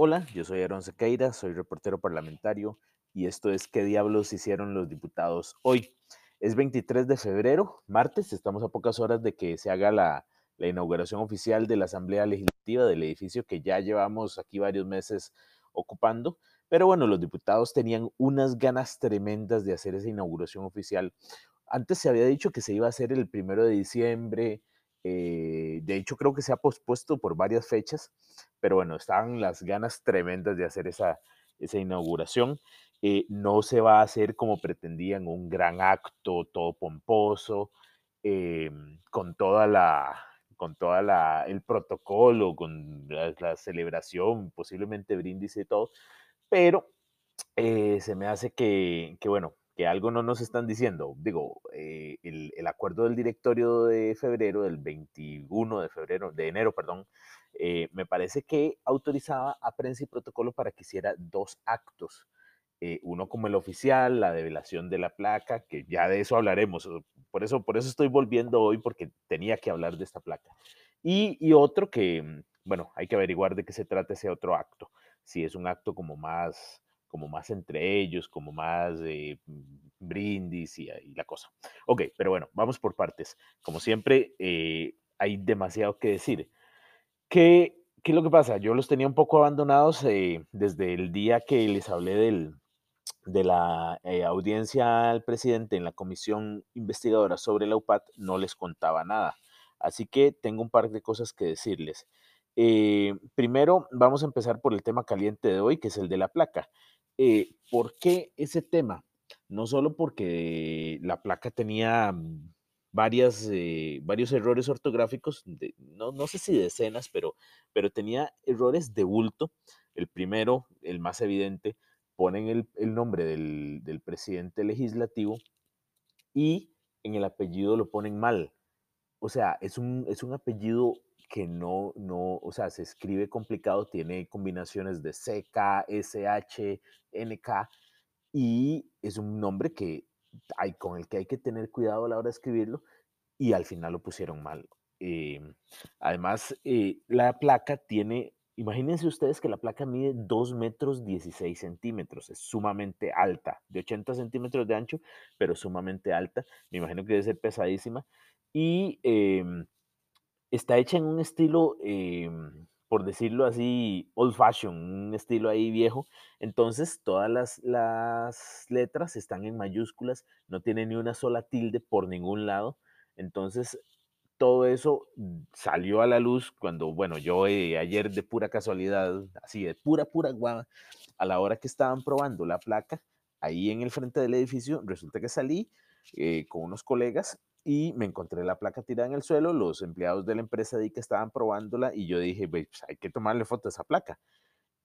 Hola, yo soy Aaron Sequeira, soy reportero parlamentario y esto es ¿Qué diablos hicieron los diputados hoy? Es 23 de febrero, martes, estamos a pocas horas de que se haga la, la inauguración oficial de la Asamblea Legislativa del edificio que ya llevamos aquí varios meses ocupando. Pero bueno, los diputados tenían unas ganas tremendas de hacer esa inauguración oficial. Antes se había dicho que se iba a hacer el primero de diciembre, eh, de hecho, creo que se ha pospuesto por varias fechas, pero bueno, estaban las ganas tremendas de hacer esa, esa inauguración. Eh, no se va a hacer como pretendían, un gran acto, todo pomposo, eh, con toda la con toda la, el protocolo, con la, celebración, posiblemente brindis y todo, pero se me hace que, que, bueno, que algo no nos están diciendo. Digo, eh, el, acuerdo del directorio de febrero, del 21 de febrero, de enero, perdón, eh, me parece que autorizaba a prensa y protocolo para que hiciera dos actos. Eh, uno como el oficial, la develación de la placa, que ya de eso hablaremos. Por eso, por eso estoy volviendo hoy, porque tenía que hablar de esta placa. Y, y otro que, bueno, hay que averiguar de qué se trata ese otro acto. Si es un acto como más como más entre ellos, como más eh, brindis y, la cosa. Ok, pero bueno, vamos por partes. Como siempre, eh, hay demasiado que decir. ¿Qué, ¿Qué, es lo que pasa? Yo los tenía un poco abandonados eh, desde el día que les hablé del, de la audiencia al presidente en la comisión investigadora sobre la UPAT, no les contaba nada. Así que tengo un par de cosas que decirles. primero, vamos a empezar por el tema caliente de hoy, que es el de la placa. Eh, ¿Por qué ese tema? No solo porque la placa tenía mm, varias, eh, varios errores ortográficos, no, no, sé si decenas, pero, pero tenía errores de bulto. El primero, el más evidente, ponen el, el nombre del, del, presidente legislativo y en el apellido lo ponen mal. O sea, es un, es un apellido que no, no, o sea, se escribe complicado, tiene combinaciones de CK, SH, NK, y es un nombre que hay, con el que hay que tener cuidado a la hora de escribirlo, y al final lo pusieron mal. Em, además, eh, la placa tiene, imagínense ustedes que la placa mide 2 metros 16 centímetros, es sumamente alta, de 80 centímetros de ancho, pero sumamente alta, me imagino que debe ser pesadísima, y em, está hecha en un estilo, em, por decirlo así, old fashion, un estilo ahí viejo. Entonces, todas las, las letras están en mayúsculas, no tiene ni una sola tilde por ningún lado. Entonces, todo eso salió a la luz cuando, bueno, yo eh, ayer de pura casualidad, así de pura, pura guava, a la hora que estaban probando la placa, ahí en el frente del edificio, resulta que salí eh, con unos colegas y me encontré la placa tirada en el suelo, los empleados de la empresa de que estaban probándola y yo dije, pues hay que tomarle foto a esa placa.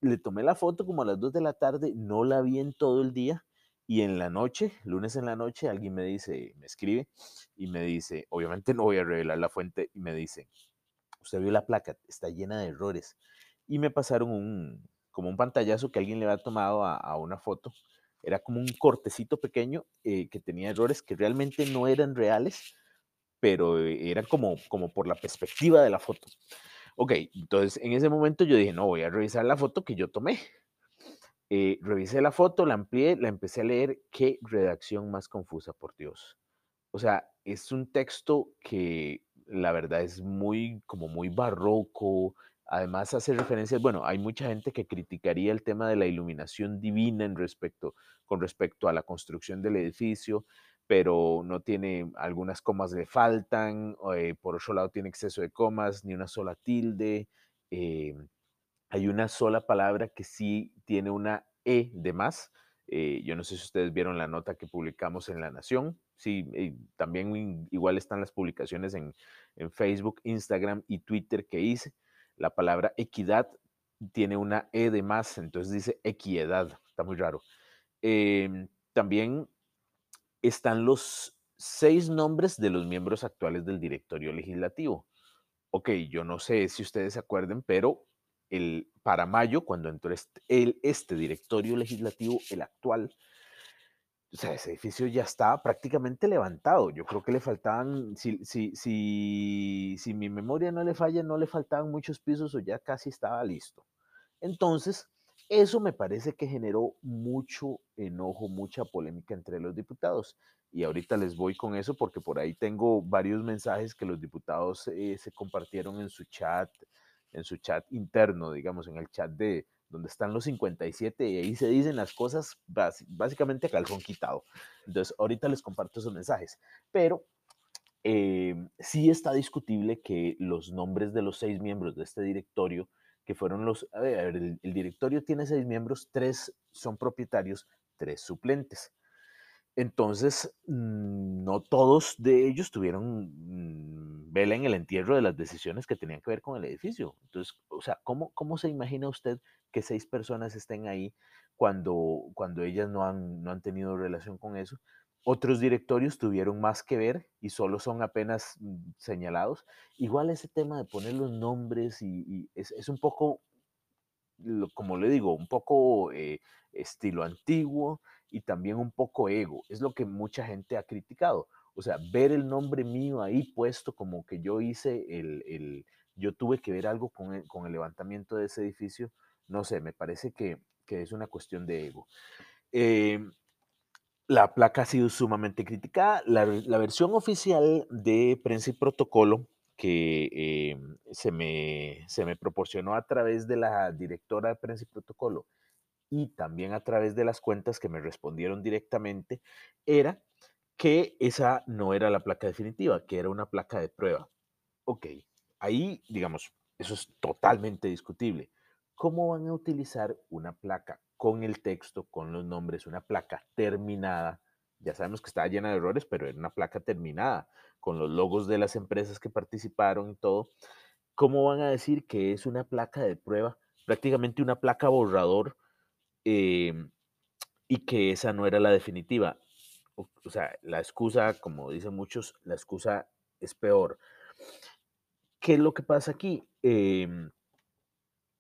Le tomé la foto como a las 2 de la tarde, no la vi en todo el día y en la noche, lunes en la noche, alguien me dice, me escribe y me dice, obviamente no voy a revelar la fuente y me dice, usted vio la placa, está llena de errores. Y me pasaron un, como un pantallazo que alguien le había tomado a una foto era como un cortecito pequeño eh, que tenía errores que realmente no eran reales, pero eh, eran como, como por la perspectiva de la foto. Ok, entonces en ese momento yo dije, no, voy a revisar la foto que yo tomé. Eh, revisé la foto, la amplié, la empecé a leer. Qué redacción más confusa, por Dios. O sea, es un texto que la verdad es muy, como muy barroco, Además hace referencias, bueno, hay mucha gente que criticaría el tema de la iluminación divina en respecto, con respecto a la construcción del edificio, pero no tiene, algunas comas le faltan, eh, por otro lado tiene exceso de comas, ni una sola tilde, eh, hay una sola palabra que sí tiene una E de más. Eh, yo no sé si ustedes vieron la nota que publicamos en La Nación. Sí, también igual están las publicaciones en, en Facebook, Instagram y Twitter que hice la palabra equidad tiene una E de más, entonces dice equidad, está muy raro. Em, también están los seis nombres de los miembros actuales del directorio legislativo. Ok, yo no sé si ustedes se acuerden, pero el, para mayo, cuando entró el, este directorio legislativo, el actual, o sea, ese edificio ya estaba prácticamente levantado. Yo creo que le faltaban, si, si, si, si mi memoria no le falla, no le faltaban muchos pisos o ya casi estaba listo. Entonces, eso me parece que generó mucho enojo, mucha polémica entre los diputados. Y ahorita les voy con eso porque por ahí tengo varios mensajes que los diputados eh, se compartieron en su chat, en su chat interno, digamos, en el chat de donde están los 57 y ahí se dicen las cosas básicamente a calzón quitado. Entonces, ahorita les comparto esos mensajes. Pero eh, sí está discutible que los nombres de los seis miembros de este directorio que fueron los, a ver, el, directorio tiene seis miembros, tres son propietarios, tres suplentes. Entonces, mm, no todos de ellos tuvieron mm, vela en el entierro de las decisiones que tenían que ver con el edificio. Entonces, o sea, ¿cómo, cómo se imagina usted que seis personas estén ahí cuando, cuando ellas no han, no han tenido relación con eso? Otros directorios tuvieron más que ver y solo son apenas mm, señalados. Igual ese tema de poner los nombres y, es, un poco, como le digo, un poco eh, estilo antiguo y también un poco ego. Es lo que mucha gente ha criticado. O sea, ver el nombre mío ahí puesto como que yo hice el, yo tuve que ver algo con el, con el levantamiento de ese edificio. No sé, me parece que, es una cuestión de ego. Eh, la placa ha sido sumamente criticada. La, versión oficial de prensa y protocolo que em, se, me, se me proporcionó a través de la directora de prensa y protocolo y también a través de las cuentas que me respondieron directamente, era que esa no era la placa definitiva, que era una placa de prueba. Ok, ahí, digamos, eso es totalmente discutible. ¿Cómo van a utilizar una placa con el texto, con los nombres, una placa terminada. Ya sabemos que estaba llena de errores, pero era una placa terminada, con los logos de las empresas que participaron y todo. ¿Cómo van a decir que es una placa de prueba, prácticamente una placa borrador, em, y que esa no era la definitiva? O, sea, la excusa, como dicen muchos, la excusa es peor. ¿Qué es lo que pasa aquí? Em,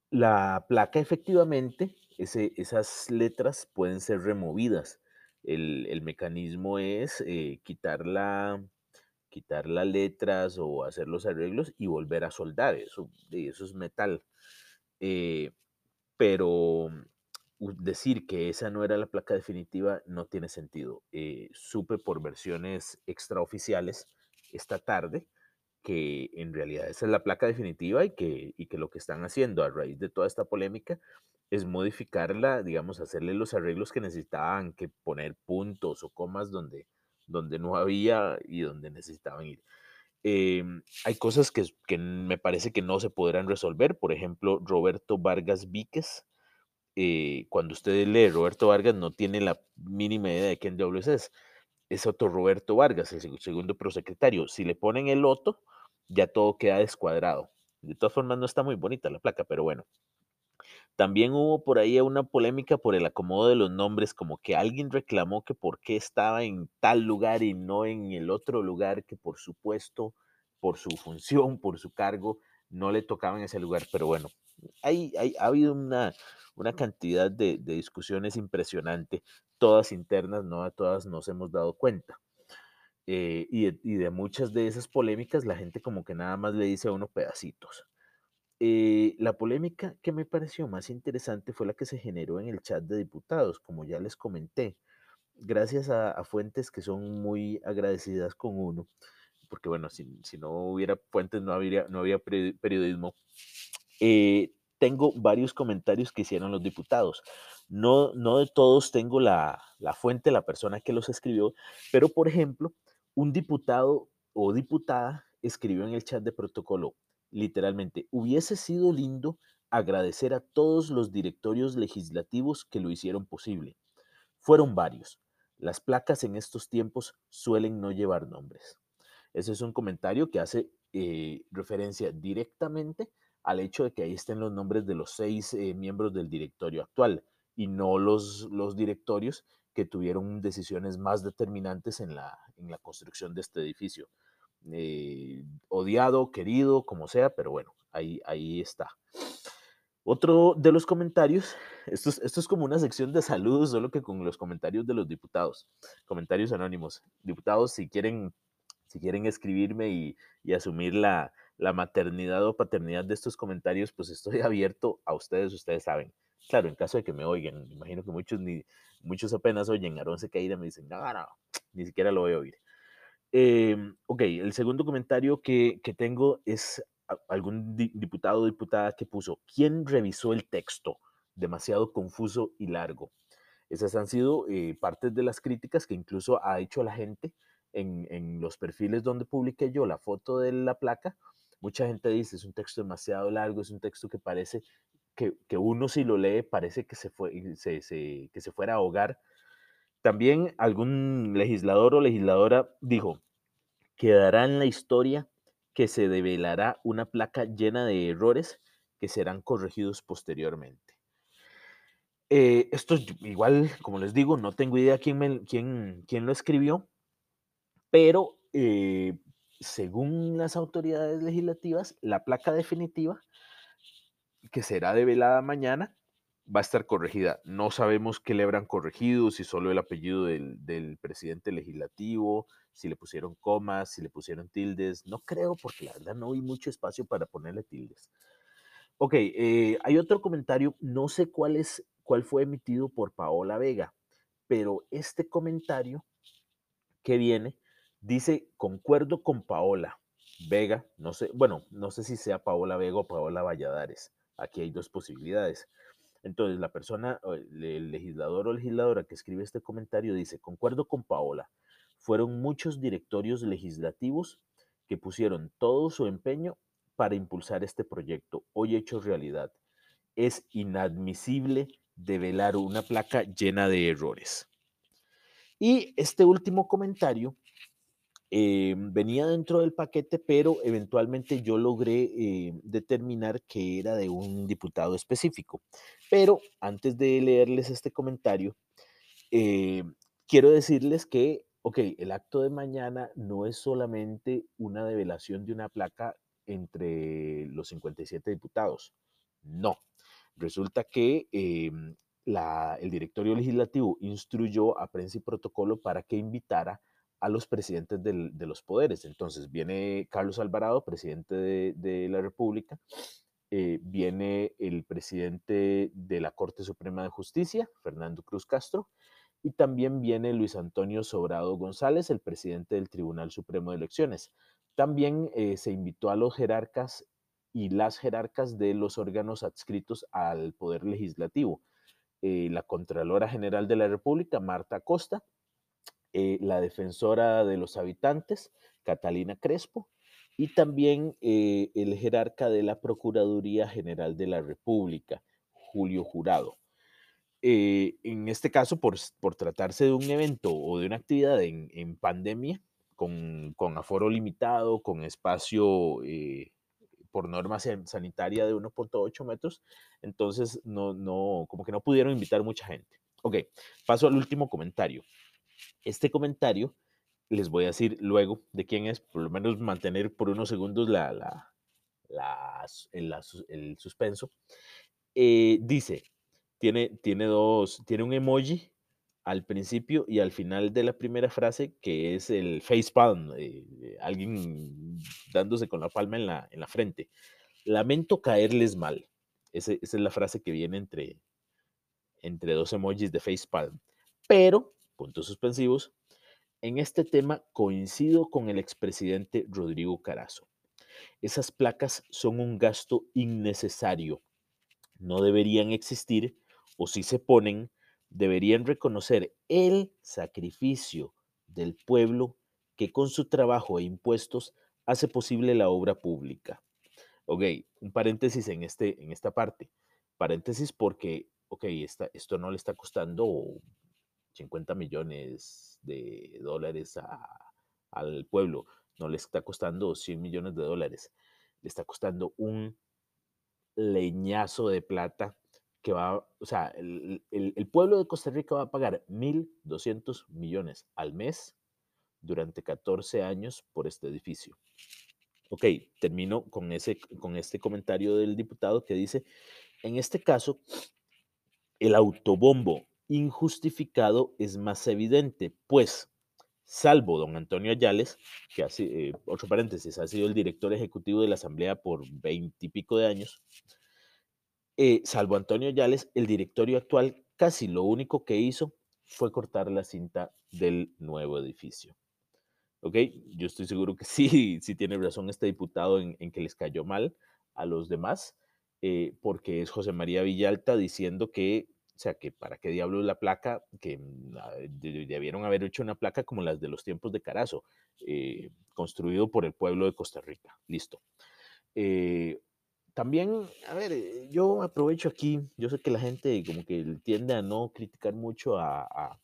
la placa efectivamente esas letras pueden ser removidas. El, mecanismo es eh, quitar, la, quitar las letras o hacer los arreglos y volver a soldar. Eso, eso es metal. Eh, pero decir que esa no era la placa definitiva no tiene sentido. Eh, supe por versiones extraoficiales esta tarde que en realidad esa es la placa definitiva y que, y que lo que están haciendo a raíz de toda esta polémica es modificarla, digamos, hacerle los arreglos que necesitaban, que poner puntos o comas donde, donde no había y donde necesitaban ir. Em, hay cosas que, que, me parece que no se podrán resolver. Por ejemplo, Roberto Vargas Víquez. Eh, cuando usted lee Roberto Vargas, no tiene la mínima idea de quién diablos es. Es otro Roberto Vargas, el segundo prosecretario. Si le ponen el otro, ya todo queda descuadrado. De todas formas, no está muy bonita la placa, pero bueno. También hubo por ahí una polémica por el acomodo de los nombres, como que alguien reclamó que por qué estaba en tal lugar y no en el otro lugar, que por supuesto, por su función, por su cargo, no le tocaba en ese lugar. Pero bueno, hay, ha habido una, una cantidad de, discusiones impresionante, todas internas, no a todas nos hemos dado cuenta. Eh, y, y de muchas de esas polémicas, la gente como que nada más le dice a uno pedacitos. Eh, la polémica que me pareció más interesante fue la que se generó en el chat de diputados, como ya les comenté, gracias a, fuentes que son muy agradecidas con uno, porque bueno, si, no hubiera fuentes no habría, no había periodismo. Eh, tengo varios comentarios que hicieron los diputados. No, no de todos tengo la, la fuente, la persona que los escribió, pero por ejemplo, un diputado o diputada escribió en el chat de protocolo, literalmente, hubiese sido lindo agradecer a todos los directorios legislativos que lo hicieron posible. Fueron varios. Las placas en estos tiempos suelen no llevar nombres. Ese es un comentario que hace eh, referencia directamente al hecho de que ahí estén los nombres de los seis eh, miembros del directorio actual y no los, los directorios que tuvieron decisiones más determinantes en la, en la construcción de este edificio. Eh, odiado, querido, como sea, pero bueno, ahí, ahí está. Otro de los comentarios, esto es, esto es como una sección de saludos, solo que con los comentarios de los diputados, comentarios anónimos. Diputados, si quieren, si quieren escribirme y, asumir la, la maternidad o paternidad de estos comentarios, pues estoy abierto a ustedes, ustedes saben. Claro, en caso de que me oigan, imagino que muchos, ni, muchos apenas oyen Aarón Sequeira, me dicen, no, no, ni siquiera lo voy a oír. Em, ok, el segundo comentario que, que tengo es algún diputado o diputada que puso, ¿quién revisó el texto? Demasiado confuso y largo. Esas han sido eh, partes de las críticas que incluso ha hecho la gente en, en, los perfiles donde publiqué yo la foto de la placa. Mucha gente dice, es un texto demasiado largo, es un texto que parece que, que uno si lo lee parece que se, fue, se, se, que se fuera a ahogar. También algún legislador o legisladora dijo, quedará en la historia que se develará una placa llena de errores que serán corregidos posteriormente. Eh, esto igual, como les digo, no tengo idea quién, quién, quién lo escribió, pero eh, según las autoridades legislativas, la placa definitiva, que será develada mañana, va a estar corregida. No sabemos qué le habrán corregido, si solo el apellido del, presidente legislativo, si le pusieron comas, si le pusieron tildes. No creo, porque la verdad no hay mucho espacio para ponerle tildes. Ok, eh, hay otro comentario, no sé cuál, es, cuál fue emitido por Paola Vega, pero este comentario que viene dice, concuerdo con Paola Vega, no sé, bueno, no sé si sea Paola Vega o Paola Valladares. Aquí hay dos posibilidades. Entonces, la persona, el legislador o legisladora que escribe este comentario dice, concuerdo con Paola, fueron muchos directorios legislativos que pusieron todo su empeño para impulsar este proyecto, hoy hecho realidad. Es inadmisible develar una placa llena de errores. Y este último comentario eh, venía dentro del paquete, pero eventualmente yo logré eh, determinar que era de un diputado específico. Pero antes de leerles este comentario, eh, quiero decirles que, ok, el acto de mañana no es solamente una develación de una placa entre los 57 diputados. No. Resulta que el directorio legislativo instruyó a prensa y protocolo para que invitara los presidentes del, de los poderes. Entonces viene Carlos Alvarado, presidente de, de la República, eh, viene el presidente de la Corte Suprema de Justicia, Fernando Cruz Castro, y también viene Luis Antonio Sobrado González, el presidente del Tribunal Supremo de Elecciones. También eh, se invitó a los jerarcas y las jerarcas de los órganos adscritos al Poder Legislativo. Eh, la Contralora General de la República, Marta Costa, eh, la defensora de los habitantes, Catalina Crespo, y también eh, el jerarca de la Procuraduría General de la República, Julio Jurado. Eh, en este caso, por, por, tratarse de un evento o de una actividad en, pandemia, con, con, aforo limitado, con espacio por norma sanitaria de 1.8 metros, entonces no, no, como que no pudieron invitar mucha gente. Ok, paso al último comentario. Este comentario les voy a decir luego de quién es, por lo menos mantener por unos segundos la, la, la, el, el, suspenso. Eh, dice, tiene, tiene dos, tiene un emoji al principio y al final de la primera frase que es el face palm, eh, alguien dándose con la palma en la, en la frente. Lamento caerles mal. Ese, esa es la frase que viene entre, entre dos emojis de face palm. Pero puntos suspensivos, en este tema coincido con el expresidente Rodrigo Carazo. Esas placas son un gasto innecesario. No deberían existir o si se ponen, deberían reconocer el sacrificio del pueblo que con su trabajo e impuestos hace posible la obra pública. Ok, un paréntesis en, este, en esta parte. Paréntesis porque, ok, esta, esto no le está costando 50 millones de dólares al pueblo, no le está costando 100 millones de dólares, le está costando un leñazo de plata que va, o sea, el, el pueblo de Costa Rica va a pagar 1.200 millones al mes durante 14 años por este edificio. Ok, termino con, ese, con este comentario del diputado que dice, en este caso, el autobombo injustificado es más evidente, pues salvo don Antonio Ayales, que hace, eh, otro paréntesis, ha sido el director ejecutivo de la Asamblea por veintipico de años, eh, salvo Antonio Ayales, el directorio actual casi lo único que hizo fue cortar la cinta del nuevo edificio. ¿Ok? Yo estoy seguro que sí, sí tiene razón este diputado en, que les cayó mal a los demás, eh, porque es José María Villalta diciendo que o sea, que para qué diablos la placa, que mm, ah, debieron haber hecho una placa como las de los tiempos de Carazo, eh, construido por el pueblo de Costa Rica. Listo. Eh, también, a ver, eh, yo aprovecho aquí, yo sé que la gente como que tiende a no criticar mucho a,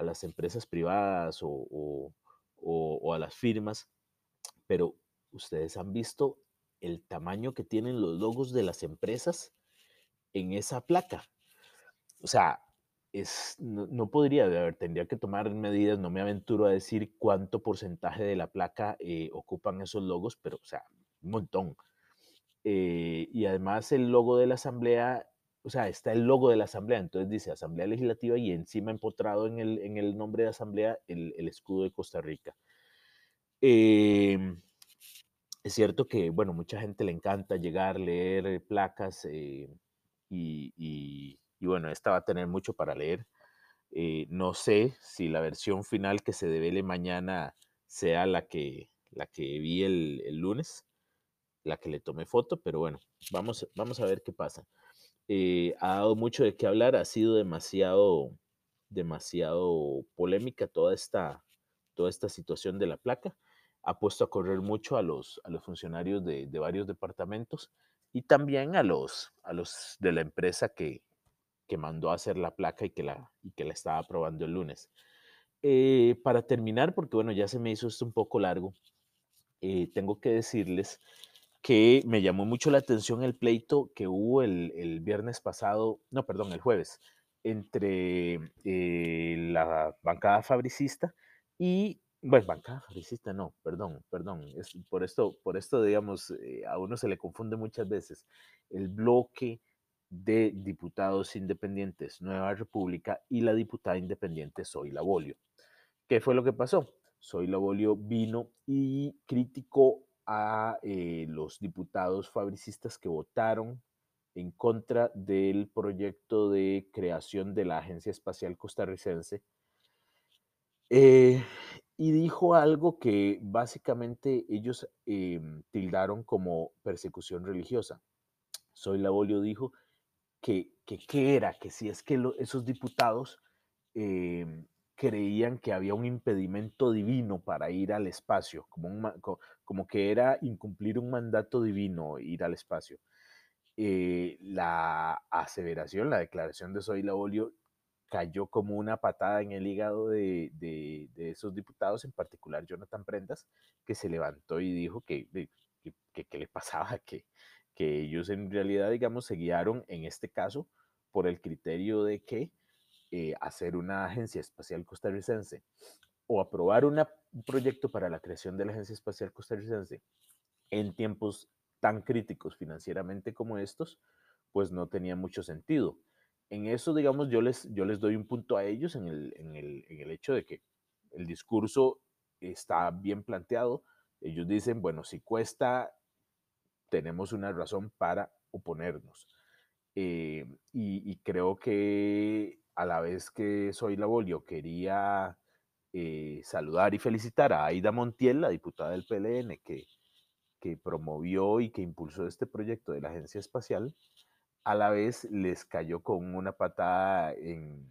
las empresas privadas o, o a las firmas, pero ustedes han visto el tamaño que tienen los logos de las empresas en esa placa o sea, es, no, podría haber, tendría que tomar medidas, no me aventuro a decir cuánto porcentaje de la placa eh, ocupan esos logos, pero, o sea, un montón. Eh, y además el logo de la Asamblea, o sea, está el logo de la Asamblea, entonces dice Asamblea Legislativa y encima empotrado en el, en el nombre de Asamblea el, escudo de Costa Rica. Em, es cierto que, bueno, mucha gente le encanta llegar, leer placas eh, y y bueno, esta va a tener mucho para leer. Eh, no sé si la versión final que se devele mañana sea la que, la que vi el, lunes, la que le tomé foto, pero bueno, vamos, vamos a ver qué pasa. Eh, ha dado mucho de qué hablar, ha sido demasiado, demasiado polémica toda esta, toda esta situación de la placa. Ha puesto a correr mucho a los, a los funcionarios de, de varios departamentos y también a los, a los de la empresa que, que mandó a hacer la placa y que la, y que la estaba probando el lunes. Eh, para terminar, porque bueno, ya se me hizo esto un poco largo, eh, tengo que decirles que me llamó mucho la atención el pleito que hubo el, viernes pasado, no, perdón, el jueves, entre eh, la bancada fabricista y, bueno, bancada fabricista, no, perdón, perdón, es por esto, por esto, digamos, a uno se le confunde muchas veces, el bloque de diputados independientes Nueva República y la diputada independiente Soy Labolio. ¿Qué fue lo que pasó? Soy Labolio vino y criticó a eh, los diputados fabricistas que votaron en contra del proyecto de creación de la Agencia Espacial Costarricense eh, y dijo algo que básicamente ellos em, tildaron como persecución religiosa. Soy Labolio dijo que, que, era, que si es que esos diputados em, creían que había un impedimento divino para ir al espacio, como, como que era incumplir un mandato divino ir al espacio. Eh, la aseveración, la declaración de Soy Labolio cayó como una patada en el hígado de, de, esos diputados, en particular Jonathan Prendas, que se levantó y dijo que, que, que le pasaba, que, que ellos en realidad, digamos, se guiaron en este caso por el criterio de que eh, hacer una agencia espacial costarricense o aprobar un proyecto para la creación de la Agencia Espacial Costarricense en tiempos tan críticos financieramente como estos, pues no tenía mucho sentido. En eso, digamos, yo les, yo les doy un punto a ellos en el, en el, en el hecho de que el discurso está bien planteado. Ellos dicen, bueno, si cuesta tenemos una razón para oponernos. Eh, y, creo que a la vez que soy Labolio quería eh, saludar y felicitar a Aida Montiel, la diputada del PLN, que, que promovió y que impulsó este proyecto de la Agencia Espacial, a la vez les cayó con una patada en,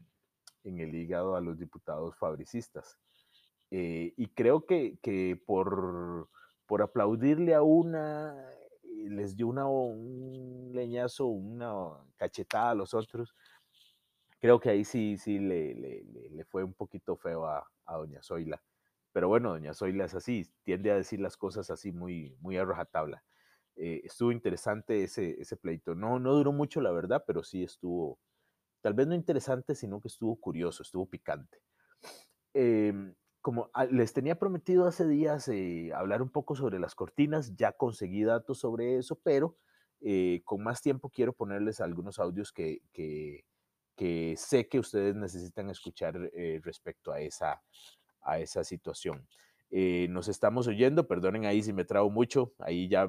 en el hígado a los diputados fabricistas. Eh, y creo que, que por, por aplaudirle a una les dio una, un leñazo, una cachetada a los otros, creo que ahí sí, sí le, le, fue un poquito feo a, a, doña Zoila. Pero bueno, doña Zoila es así, tiende a decir las cosas así muy, muy a rajatabla. Eh, estuvo interesante ese, ese pleito. No, no duró mucho, la verdad, pero sí estuvo, tal vez no interesante, sino que estuvo curioso, estuvo picante. Eh, como ah, les tenía prometido hace días eh, hablar un poco sobre las cortinas, ya conseguí datos sobre eso, pero eh, con más tiempo quiero ponerles algunos audios que, que, sé que ustedes necesitan escuchar eh, respecto a esa, a esa situación. Nos estamos oyendo, perdonen ahí si me trago mucho, ahí ya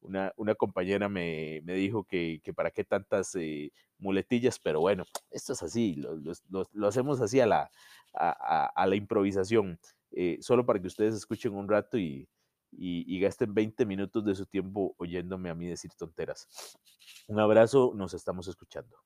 una, compañera me, dijo que, para qué tantas eh, muletillas, pero bueno, esto es así, lo, hacemos así a la, a, la improvisación, eh, solo para que ustedes escuchen un rato y, y, gasten 20 minutos de su tiempo oyéndome a mí decir tonteras. Un abrazo, nos estamos escuchando.